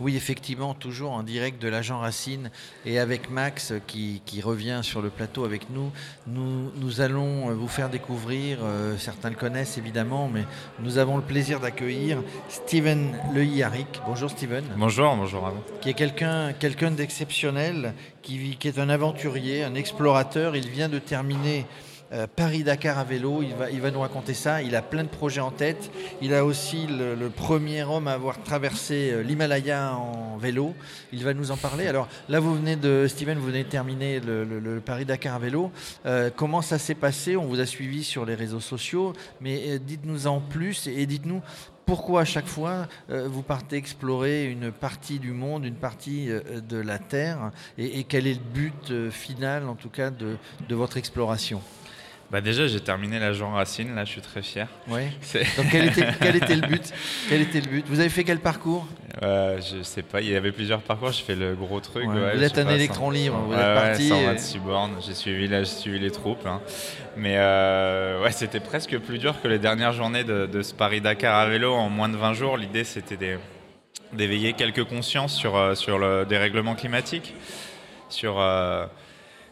Oui, effectivement, toujours en direct de l'agent Racine et avec Max qui, revient sur le plateau avec nous. Nous, nous allons vous faire découvrir, euh, certains le connaissent évidemment, mais nous avons le plaisir d'accueillir Steven Lehiaric. Bonjour Steven. Bonjour, bonjour à vous. Qui est quelqu'un quelqu'un d'exceptionnel, qui, qui est un aventurier, un explorateur. Il vient de terminer euh, Paris-Dakar à vélo, il va, nous raconter ça. Il a plein de projets en tête. Il a aussi le, premier homme à avoir traversé euh, l'Himalaya en vélo. Il va nous en parler. Alors là, vous venez de, Steven, vous venez de terminer le, Paris-Dakar à vélo. Euh, comment ça s'est passé? On vous a suivi sur les réseaux sociaux, mais dites-nous en plus et dites-nous pourquoi à chaque fois vous partez explorer une partie du monde, une partie de la Terre, et, quel est le but final, en tout cas, de votre exploration? Bah déjà, j'ai terminé la Jean Racine, là, je suis très fier. Oui. Donc, quel était, quel était, le but? Quel était le but? Vous avez fait quel parcours? Euh, Je sais pas, il y avait plusieurs parcours, j'ai fait le gros truc. vous êtes un électron libre, vous êtes parti. 126 bornes, j'ai suivi, j'ai suivi les troupes. Hein. Mais euh, ouais, c'était presque plus dur que les dernières journées de, ce Paris-Dakar à vélo en moins de 20 jours. L'idée, c'était d'éveiller quelques consciences sur, euh, sur le dérèglement climatique, sur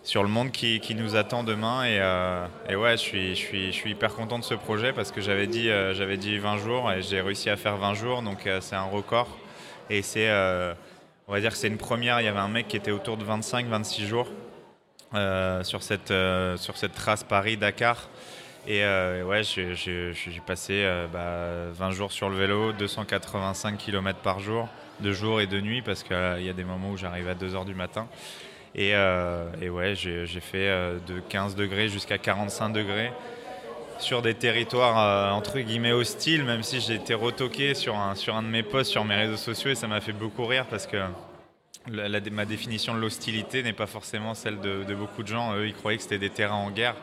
sur le monde qui, nous attend demain. Et, euh, ouais, je suis, hyper content de ce projet parce que j'avais dit, euh, j'avais dit 20 jours et j'ai réussi à faire 20 jours, donc euh, c'est un record. Et c'est, on va dire que c'est une première. Il y avait un mec qui était autour de 25-26 jours sur, cette, sur cette trace Paris-Dakar. Et ouais, j'ai passé 20 bah, jours sur le vélo, 285 km par jour, de jour et de nuit, parce qu'il y a des moments où j'arrive à 2h du matin. Euh, et, ouais, j'ai fait euh, de 15 degrés jusqu'à 45 degrés sur des territoires euh, entre guillemets hostiles, même si j'ai été retoqué sur un, sur un de mes posts sur mes réseaux sociaux et ça m'a fait beaucoup rire parce que ma définition de l'hostilité n'est pas forcément celle de, beaucoup de gens. Eux, ils croyaient que c'était des terrains en guerre.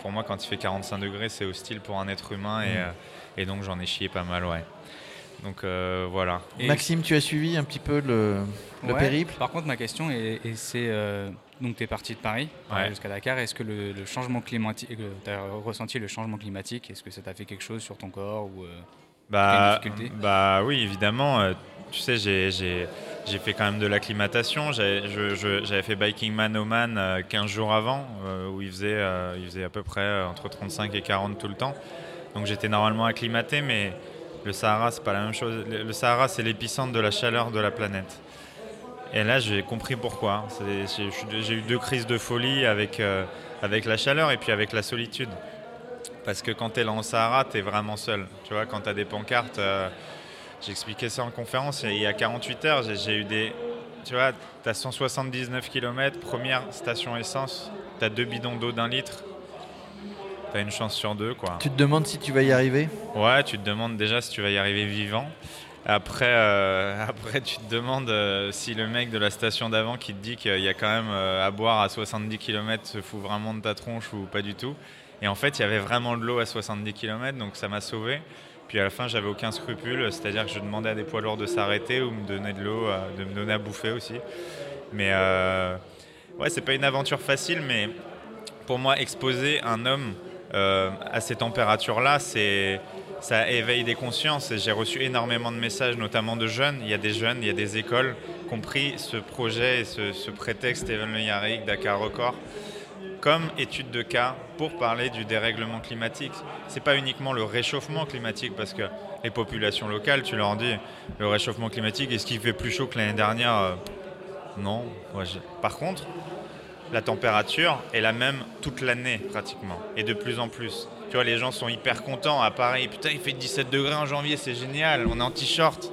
pour moi, quand il fait 45 degrés, c'est hostile pour un être humain et, mmh. et donc j'en ai chié pas mal, ouais. Donc euh, voilà. Maxime, tu as suivi un petit peu le, périple? Par contre, ma question est, c'est euh, donc tu es parti de Paris jusqu'à Dakar. Est-ce que le, changement climatique, euh, tu as ressenti le changement climatique? Est-ce que ça t'a fait quelque chose sur ton corps ou bah, bah oui, évidemment. tu sais, j'ai fait quand même de l'acclimatation. J'avais fait Biking Man Oman 15 jours avant, où il faisait, il faisait à peu près entre 35 et 40 tout le temps. Donc j'étais normalement acclimaté, mais le Sahara, c'est pas la même chose. Le Sahara, c'est l'épicentre de la chaleur de la planète. Et là, j'ai compris pourquoi. J'ai eu deux crises de folie avec, euh, avec la chaleur et puis avec la solitude. Parce que quand tu es là en Sahara, tu es vraiment seul. Tu vois, quand tu as des pancartes, euh, j'expliquais ça en conférence, il y a 48 heures, j'ai eu des. Tu vois, tu as 179 km, première station essence, tu as deux bidons d'eau d'un litre, T'as une chance sur deux, quoi. Tu te demandes si tu vas y arriver? Ouais, tu te demandes déjà si tu vas y arriver vivant. Après, euh, après tu te demandes euh, si le mec de la station d'avant qui te dit qu'il y a quand même euh, à boire à 70 km se fout vraiment de ta tronche ou pas du tout. Et en fait, il y avait vraiment de l'eau à 70 km, donc ça m'a sauvé. Puis à la fin, j'avais aucun scrupule, c'est-à-dire que je demandais à des poids lourds de s'arrêter ou me donner de l'eau, de me donner à bouffer aussi. Mais ouais, c'est pas une aventure facile, mais pour moi, exposer un homme euh, à ces températures-là, ça éveille des consciences. J'ai reçu énormément de messages, notamment de jeunes. Il y a des jeunes, il y a des écoles qui ont pris ce projet et ce, prétexte Steven Le Yarrick, Dakar Record, comme étude de cas pour parler du dérèglement climatique. C'est pas uniquement le réchauffement climatique, parce que les populations locales, tu leur dis, le réchauffement climatique, est-ce qu'il fait plus chaud que l'année dernière? Euh, Non. Par contre, la température est la même toute l'année pratiquement, et de plus en plus. Tu vois, les gens sont hyper contents à Paris. Putain, il fait 17 degrés en janvier, c'est génial, on est en t-shirt.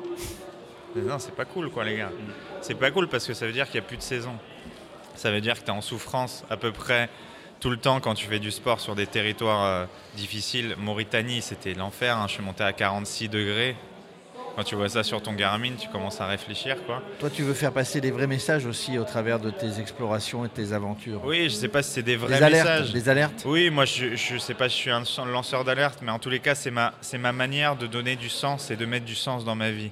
Non, c'est pas cool, quoi, les gars. C'est pas cool parce que ça veut dire qu'il n'y a plus de saison. Ça veut dire que tu es en souffrance à peu près tout le temps quand tu fais du sport sur des territoires euh, difficiles. Mauritanie, c'était l'enfer. Hein. Je suis monté à 46 degrés. Quand tu vois ça sur ton Garmin, tu commences à réfléchir. Quoi. Toi, tu veux faire passer des vrais messages aussi au travers de tes explorations et tes aventures. Oui, je ne sais pas si c'est des vrais des alertes, messages. Des alertes Oui, moi, je ne sais pas si je suis un lanceur d'alerte, mais en tous les cas, c'est ma, ma manière de donner du sens et de mettre du sens dans ma vie.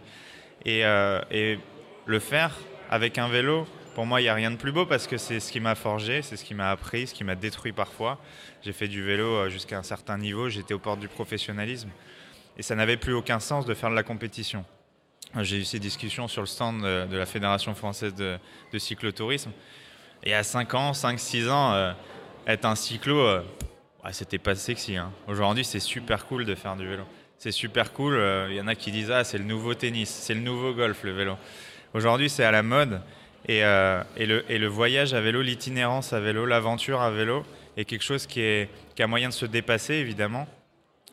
Et, euh, et le faire avec un vélo, Pour moi, il n'y a rien de plus beau parce que c'est ce qui m'a forgé, c'est ce qui m'a appris, ce qui m'a détruit parfois. J'ai fait du vélo euh, jusqu'à un certain niveau, j'étais aux portes du professionnalisme. Et ça n'avait plus aucun sens de faire de la compétition. J'ai eu ces discussions sur le stand de, la Fédération française de, cyclotourisme. Et à 5 ans, 5-6 ans, euh, être un cyclo, euh, c'était pas sexy. Hein. Aujourd'hui, c'est super cool de faire du vélo. C'est super cool. Il y en a qui disent Ah, c'est le nouveau tennis, c'est le nouveau golf, le vélo. Aujourd'hui, c'est à la mode. Et, et, le, voyage à vélo, l'itinérance à vélo, l'aventure à vélo est quelque chose qui, est, qui a moyen de se dépasser, évidemment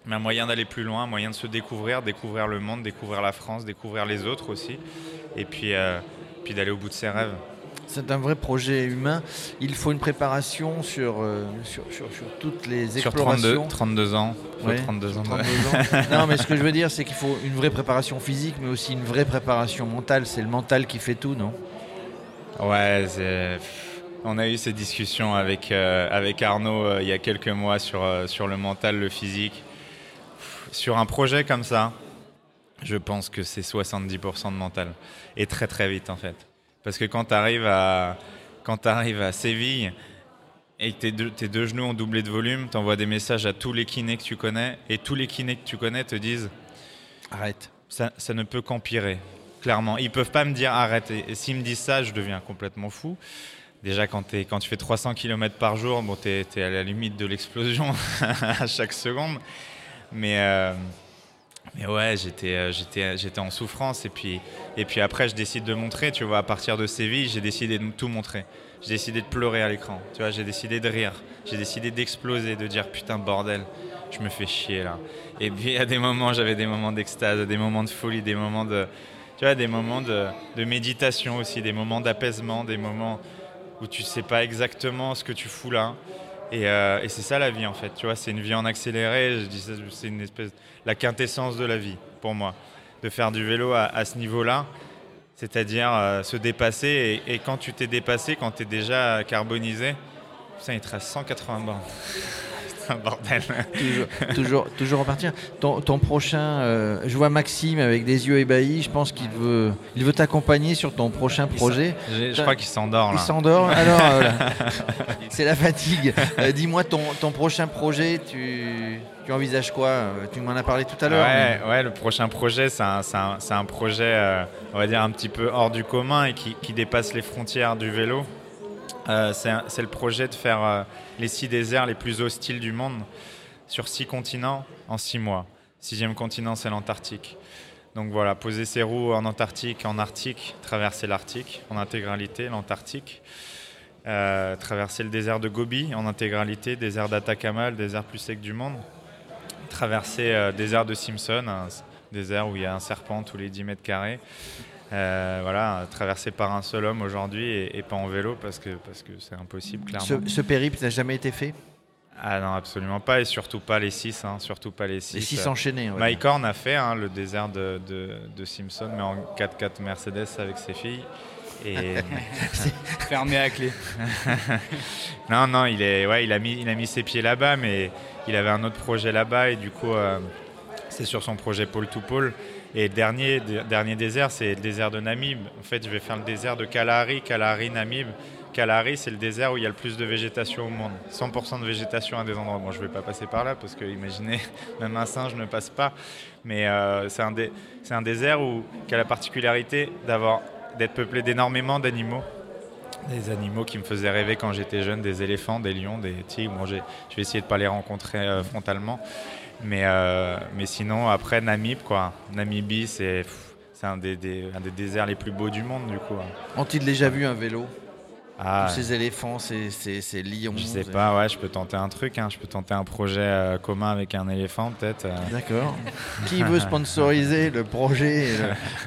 mais un moyen d'aller plus loin, un moyen de se découvrir, découvrir le monde, découvrir la France, découvrir les autres aussi, et puis, euh, puis d'aller au bout de ses rêves. C'est un vrai projet humain. Il faut une préparation sur, euh, sur, sur, toutes les explorations. Sur 32, ans. 32 ans. non, mais ce que je veux dire, c'est qu'il faut une vraie préparation physique, mais aussi une vraie préparation mentale. C'est le mental qui fait tout, non? Ouais, on a eu ces discussions avec, euh, avec Arnaud il y a quelques mois sur, sur le mental, le physique sur un projet comme ça, je pense que c'est 70% de mental. Et très très vite en fait. Parce que quand tu arrives à, quand arrives à Séville et que tes deux, genoux ont doublé de volume, tu envoies des messages à tous les kinés que tu connais et tous les kinés que tu connais te disent arrête. Ça, ne peut qu'empirer, clairement. Ils peuvent pas me dire arrête. Et, s'ils me disent ça, je deviens complètement fou. Déjà, quand, es, quand tu fais 300 km par jour, bon, tu es, es, à la limite de l'explosion à chaque seconde. Mais, euh, mais ouais, j'étais, euh, j'étais, j'étais en souffrance. Et puis, et puis après, je décide de montrer. Tu vois, à partir de Séville, j'ai décidé de tout montrer. J'ai décidé de pleurer à l'écran. Tu vois, j'ai décidé de rire. J'ai décidé d'exploser, de dire putain, bordel, je me fais chier là. Et puis, à des moments, j'avais des moments d'extase, des moments de folie, des moments de. Tu vois, des moments de, de méditation aussi, des moments d'apaisement, des moments où tu sais pas exactement ce que tu fous là. Euh, et, c'est ça la vie en fait, tu vois, c'est une vie en accéléré, je dis c'est une espèce, la quintessence de la vie pour moi, de faire du vélo à, ce niveau-là, c'est-à-dire euh, se dépasser, et, quand tu t'es dépassé, quand tu es déjà carbonisé, ça il te reste 180 bornes bordel. toujours, toujours, toujours repartir. Ton, ton prochain, euh, je vois Maxime avec des yeux ébahis. Je pense qu'il veut, il veut t'accompagner sur ton prochain projet. Je, crois qu'il s'endort Il s'endort. Alors, euh, c'est la fatigue. Euh, dis-moi ton, ton prochain projet. Tu, tu envisages quoi Tu m'en as parlé tout à l'heure. Ouais, ouais, le prochain projet, c'est un, un, un, projet, on va dire un petit peu hors du commun et qui, qui dépasse les frontières du vélo. Euh, c'est le projet de faire euh, les six déserts les plus hostiles du monde sur six continents en six mois. Sixième continent, c'est l'Antarctique. Donc voilà, poser ses roues en Antarctique, en Arctique, traverser l'Arctique en intégralité, l'Antarctique. Euh, traverser le désert de Gobi en intégralité, désert d'Atacama, le désert plus sec du monde. Traverser le désert de Simpson, un désert où il y a un serpent tous les 10 mètres carrés. Euh, voilà, traversé par un seul homme aujourd'hui et, pas en vélo parce que parce que c'est impossible clairement. Ce, périple n'a jamais été fait? Ah non, absolument pas et surtout pas les six, hein, surtout pas les six. Les six enchaînés. Mike Horn a fait hein, le désert de, de, Simpson, mais en 4x4 Mercedes avec ses filles. Et fermé à clé. non, non, il est, ouais, il a mis, il a mis ses pieds là-bas, mais il avait un autre projet là-bas et du coup, euh, c'est sur son projet pole to pole. Et dernier, dernier désert, c'est le désert de Namib. En fait, je vais faire le désert de Kalahari, Kalahari, Namib. Kalahari, c'est le désert où il y a le plus de végétation au monde. 100% de végétation à des endroits. Bon, je ne vais pas passer par là parce que, imaginez, même un singe ne passe pas. Mais euh, c'est un, un, désert où, qui a la particularité d'être peuplé d'énormément d'animaux. Des animaux qui me faisaient rêver quand j'étais jeune, des éléphants, des lions, des tigres. Bon, je vais essayer de ne pas les rencontrer euh, frontalement. Mais, euh, mais sinon, après Namib, quoi. Namibie, c'est un des, un des déserts les plus beaux du monde, du coup. Ont-ils déjà vu un vélo? Ah, ces éléphants, ces, lions. Je sais pas, ouais, je peux tenter un truc, hein. je peux tenter un projet euh, commun avec un éléphant peut-être. Euh. D'accord. Qui veut sponsoriser le projet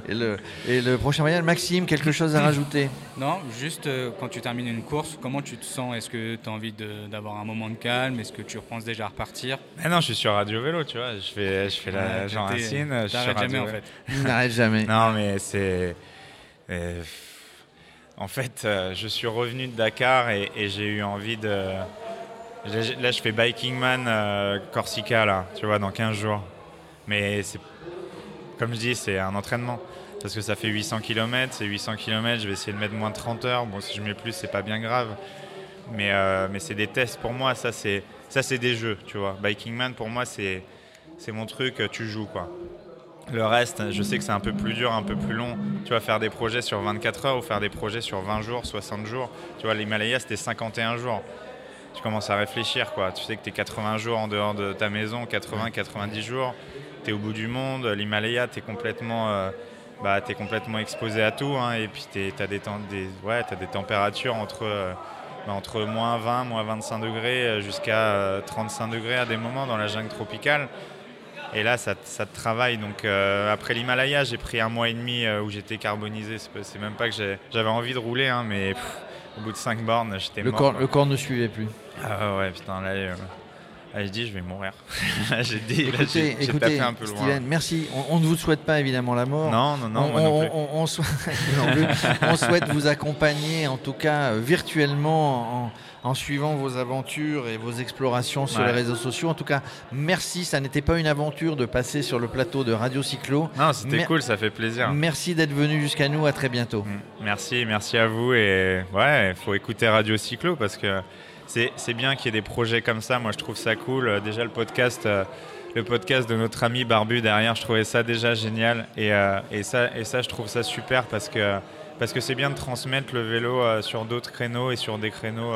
et le, et le, prochain voyage? Maxime, quelque chose à rajouter? Non, juste euh, quand tu termines une course, comment tu te sens? Est-ce que tu as envie d'avoir un moment de calme? Est-ce que tu repenses déjà à repartir? Non, je suis sur Radio Vélo, tu vois, je fais, je fais la Jean Racine. Je jamais en fait. N'arrête jamais. Non, mais c'est en fait, euh, je suis revenu de Dakar et, j'ai eu envie de. Là, je fais Biking Man euh, Corsica, là, tu vois, dans 15 jours. Mais comme je dis, c'est un entraînement. Parce que ça fait 800 km, c'est 800 km, je vais essayer de mettre moins de 30 heures. Bon, si je mets plus, c'est pas bien grave. Mais, euh, mais c'est des tests pour moi, ça c'est, des jeux, tu vois. Biking Man pour moi c'est mon truc, tu joues quoi. Le reste, je sais que c'est un peu plus dur, un peu plus long. Tu vas faire des projets sur 24 heures ou faire des projets sur 20 jours, 60 jours. Tu vois, l'Himalaya, c'était 51 jours. Tu commences à réfléchir, quoi. Tu sais que tu es 80 jours en dehors de ta maison, 80, 90 jours. Tu es au bout du monde. L'Himalaya, tu es complètement. Euh, bah, complètement exposé à tout. Hein. et puis tu as des températures entre, euh, bah, entre moins 20, moins 25 degrés euh, jusqu'à 35 degrés à des moments dans la jungle tropicale. Et là, ça, ça te travaille. Donc, euh, après l'Himalaya, j'ai pris un mois et demi euh, où j'étais carbonisé. C'est même pas que j'avais envie de rouler, hein, mais au bout de 5 bornes, j'étais mort. Corps, le corps ne suivait plus. Ah ouais, putain, là, euh, je dis, je vais mourir. j'ai dit, écoutez, écoutez un peu loin. merci. On, ne vous souhaite pas évidemment la mort. Non, non, non. On, on, souhaite vous accompagner, en tout cas virtuellement, en en suivant vos aventures et vos explorations sur les réseaux sociaux. En tout cas, merci. Ça n'était pas une aventure de passer sur le plateau de Radio Cyclo. Non, c'était cool, ça fait plaisir. Merci d'être venu jusqu'à nous. À très bientôt. Mm. Merci, merci à vous. Et ouais, il faut écouter Radio Cyclo parce que c'est bien qu'il y ait des projets comme ça. Moi, je trouve ça cool. Déjà, le podcast. Euh, le podcast de notre ami Barbu derrière, je trouvais ça déjà génial et, euh, et, ça, et ça, je trouve ça super parce que parce que c'est bien de transmettre le vélo euh, sur d'autres créneaux et sur des créneaux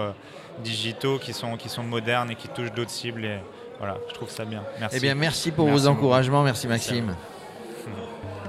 digitaux qui sont, qui sont modernes et qui touchent d'autres cibles. Et voilà, je trouve ça bien. Merci. Eh bien, merci pour vos encouragements. Merci, Maxime. En